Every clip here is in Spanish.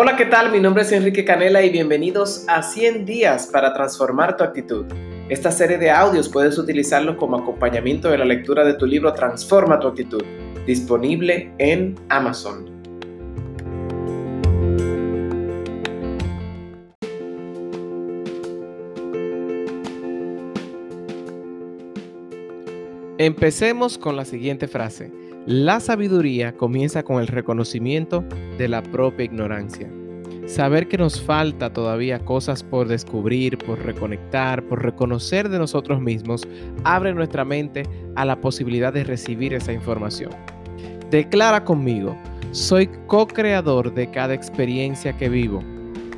Hola, ¿qué tal? Mi nombre es Enrique Canela y bienvenidos a 100 días para transformar tu actitud. Esta serie de audios puedes utilizarlo como acompañamiento de la lectura de tu libro Transforma tu actitud, disponible en Amazon. Empecemos con la siguiente frase. La sabiduría comienza con el reconocimiento de la propia ignorancia. Saber que nos falta todavía cosas por descubrir, por reconectar, por reconocer de nosotros mismos, abre nuestra mente a la posibilidad de recibir esa información. Declara conmigo, soy co-creador de cada experiencia que vivo.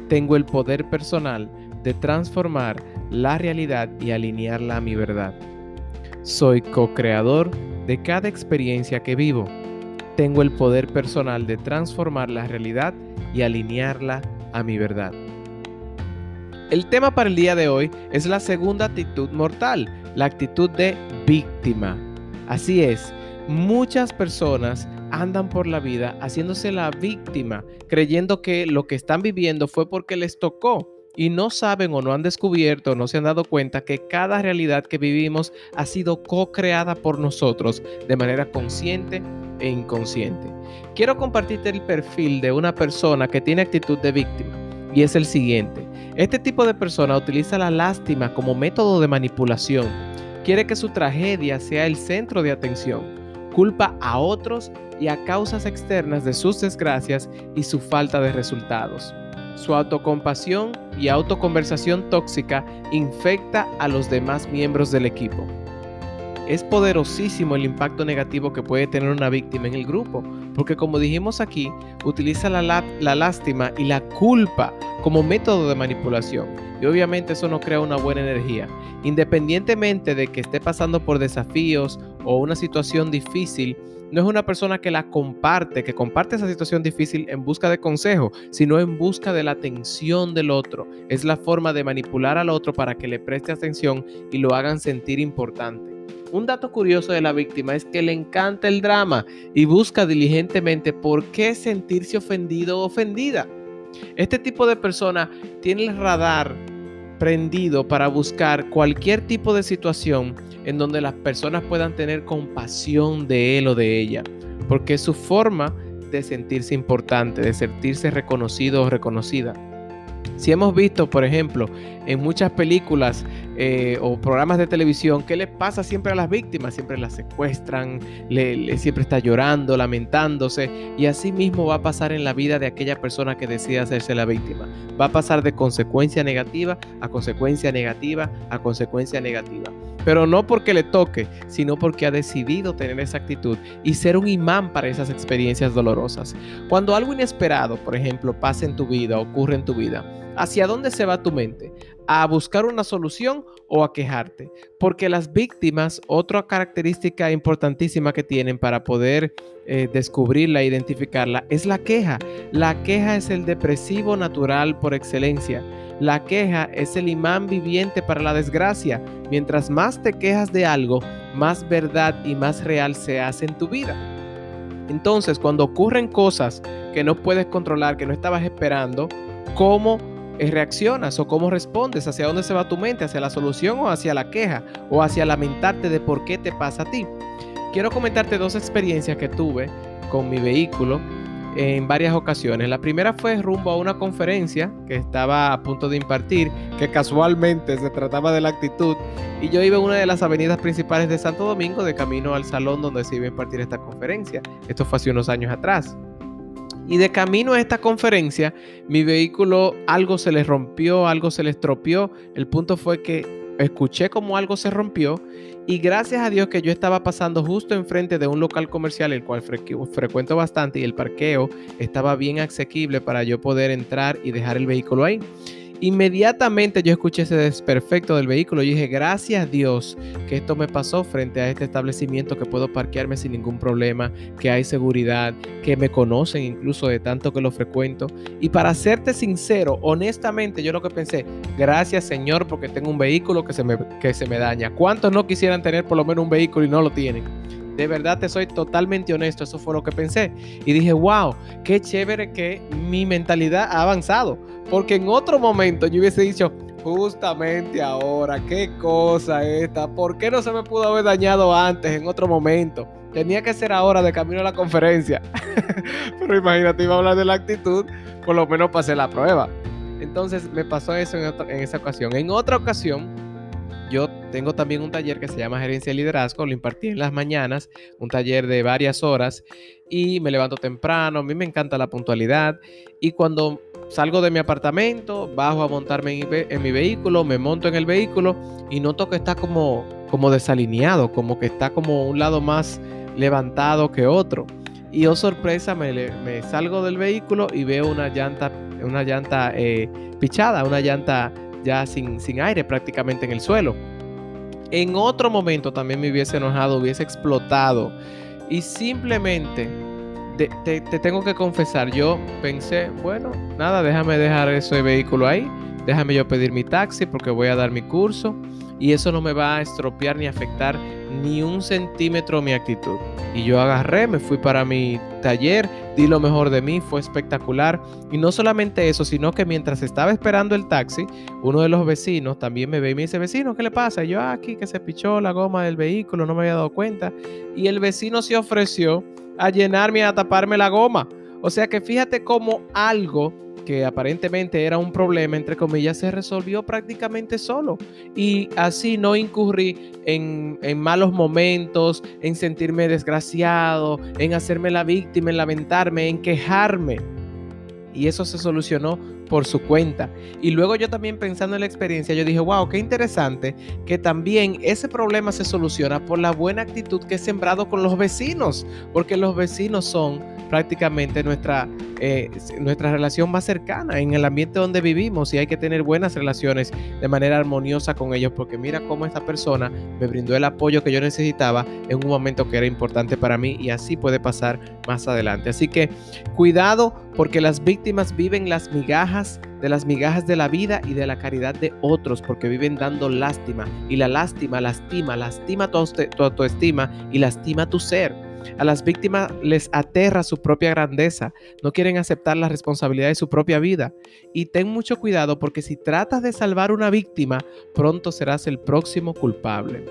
Tengo el poder personal de transformar la realidad y alinearla a mi verdad. Soy co-creador de cada experiencia que vivo. Tengo el poder personal de transformar la realidad y alinearla a mi verdad. El tema para el día de hoy es la segunda actitud mortal, la actitud de víctima. Así es, muchas personas andan por la vida haciéndose la víctima, creyendo que lo que están viviendo fue porque les tocó y no saben o no han descubierto no se han dado cuenta que cada realidad que vivimos ha sido co-creada por nosotros de manera consciente e inconsciente. Quiero compartirte el perfil de una persona que tiene actitud de víctima y es el siguiente. Este tipo de persona utiliza la lástima como método de manipulación. Quiere que su tragedia sea el centro de atención. Culpa a otros y a causas externas de sus desgracias y su falta de resultados. Su autocompasión y autoconversación tóxica infecta a los demás miembros del equipo. Es poderosísimo el impacto negativo que puede tener una víctima en el grupo, porque como dijimos aquí, utiliza la, la, lástima y la culpa como método de manipulación. Y obviamente eso no crea una buena energía. Independientemente de que esté pasando por desafíos o una situación difícil, no es una persona que la comparte, que comparte esa situación difícil en busca de consejo, sino en busca de la atención del otro. Es la forma de manipular al otro para que le preste atención y lo hagan sentir importante. Un dato curioso de la víctima es que le encanta el drama y busca diligentemente por qué sentirse ofendido o ofendida. Este tipo de persona tiene el radar prendido para buscar cualquier tipo de situación en donde las personas puedan tener compasión de él o de ella, porque es su forma de sentirse importante, de sentirse reconocido o reconocida. Si hemos visto, por ejemplo, en muchas películas eh, o programas de televisión, ¿qué le pasa siempre a las víctimas? Siempre las secuestran, le, siempre está llorando, lamentándose, y así mismo va a pasar en la vida de aquella persona que decide hacerse la víctima. Va a pasar de consecuencia negativa a consecuencia negativa a consecuencia negativa pero no porque le toque, sino porque ha decidido tener esa actitud y ser un imán para esas experiencias dolorosas. Cuando algo inesperado, por ejemplo, pasa en tu vida, ocurre en tu vida, ¿hacia dónde se va tu mente? ¿A buscar una solución o a quejarte? Porque las víctimas, otra característica importantísima que tienen para poder eh, descubrirla, identificarla, es la queja. La queja es el depresivo natural por excelencia. La queja es el imán viviente para la desgracia. Mientras más te quejas de algo, más verdad y más real se hace en tu vida. Entonces, cuando ocurren cosas que no puedes controlar, que no estabas esperando, ¿cómo reaccionas o cómo respondes? ¿Hacia dónde se va tu mente? ¿Hacia la solución o hacia la queja? ¿O hacia lamentarte de por qué te pasa a ti? Quiero comentarte dos experiencias que tuve con mi vehículo en varias ocasiones. La primera fue rumbo a una conferencia que estaba a punto de impartir, que casualmente se trataba de la actitud, y yo iba en una de las avenidas principales de Santo Domingo de camino al salón donde se iba a impartir esta conferencia. Esto fue hace unos años atrás. Y de camino a esta conferencia, mi vehículo algo se le rompió, algo se le estropeó. El punto fue que escuché como algo se rompió y gracias a Dios que yo estaba pasando justo enfrente de un local comercial, el cual frecuento bastante y el parqueo estaba bien asequible para yo poder entrar y dejar el vehículo ahí. Inmediatamente yo escuché ese desperfecto del vehículo y dije, gracias a Dios que esto me pasó frente a este establecimiento, que puedo parquearme sin ningún problema, que hay seguridad, que me conocen incluso de tanto que lo frecuento. Y para serte sincero, honestamente, yo lo que pensé, gracias Señor porque tengo un vehículo que se me, que se me daña. ¿Cuántos no quisieran tener por lo menos un vehículo y no lo tienen? De verdad te soy totalmente honesto, eso fue lo que pensé. Y dije, wow, qué chévere que mi mentalidad ha avanzado. Porque en otro momento yo hubiese dicho, justamente ahora, qué cosa esta, ¿por qué no se me pudo haber dañado antes, en otro momento? Tenía que ser ahora de camino a la conferencia. Pero imagínate, iba a hablar de la actitud, por lo menos pasé la prueba. Entonces me pasó eso en, en esa ocasión. En otra ocasión, yo tengo también un taller que se llama Gerencia de Liderazgo, lo impartí en las mañanas, un taller de varias horas y me levanto temprano, a mí me encanta la puntualidad y cuando salgo de mi apartamento, bajo a montarme en mi, vehículo, me monto en el vehículo y noto que está como, como desalineado, como que está como un lado más levantado que otro. Y oh sorpresa, me, salgo del vehículo y veo una llanta, una llanta eh, pichada, una llanta ya sin, sin aire prácticamente en el suelo. En otro momento también me hubiese enojado, hubiese explotado. Y simplemente te, tengo que confesar, yo pensé, bueno, nada, déjame dejar ese vehículo ahí, déjame yo pedir mi taxi porque voy a dar mi curso y eso no me va a estropear ni afectar ni un centímetro mi actitud. Y yo agarré, me fui para mi taller, di lo mejor de mí, fue espectacular. Y no solamente eso, sino que mientras estaba esperando el taxi, uno de los vecinos también me ve y me dice, vecino, ¿qué le pasa? Y yo ah, aquí que se pichó la goma del vehículo, no me había dado cuenta. Y el vecino se ofreció a llenarme, a taparme la goma. O sea que fíjate cómo algo que aparentemente era un problema, entre comillas, se resolvió prácticamente solo. Y así no incurrí en, malos momentos, en sentirme desgraciado, en hacerme la víctima, en lamentarme, en quejarme. Y eso se solucionó por su cuenta. Y luego yo también pensando en la experiencia, yo dije, wow, qué interesante que también ese problema se soluciona por la buena actitud que he sembrado con los vecinos, porque los vecinos son prácticamente nuestra, eh, nuestra relación más cercana en el ambiente donde vivimos y hay que tener buenas relaciones de manera armoniosa con ellos porque mira cómo esta persona me brindó el apoyo que yo necesitaba en un momento que era importante para mí y así puede pasar más adelante. Así que cuidado porque las víctimas viven las migajas de las migajas de la vida y de la caridad de otros, porque viven dando lástima y la lástima lastima, lastima tu, tu autoestima y lastima tu ser. A las víctimas les aterra su propia grandeza, no quieren aceptar la responsabilidad de su propia vida. Y ten mucho cuidado porque si tratas de salvar una víctima, pronto serás el próximo culpable.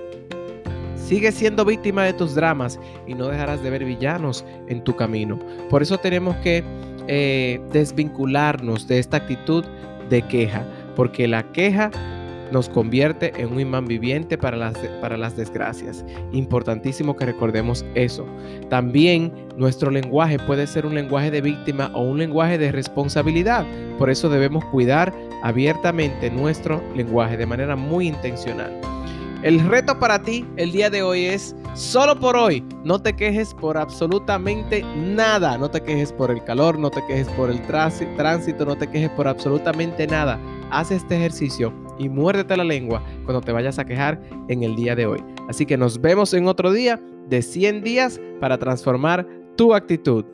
Sigue siendo víctima de tus dramas y no dejarás de ver villanos en tu camino. Por eso tenemos que eh, desvincularnos de esta actitud de queja, porque la queja nos convierte en un imán viviente para las, para las desgracias. Importantísimo que recordemos eso. También nuestro lenguaje puede ser un lenguaje de víctima o un lenguaje de responsabilidad. Por eso debemos cuidar abiertamente nuestro lenguaje de manera muy intencional. El reto para ti el día de hoy es, solo por hoy, no te quejes por absolutamente nada. No te quejes por el calor, no te quejes por el tránsito, no te quejes por absolutamente nada. Haz este ejercicio y muérdete la lengua cuando te vayas a quejar en el día de hoy. Así que nos vemos en otro día de 100 días para transformar tu actitud.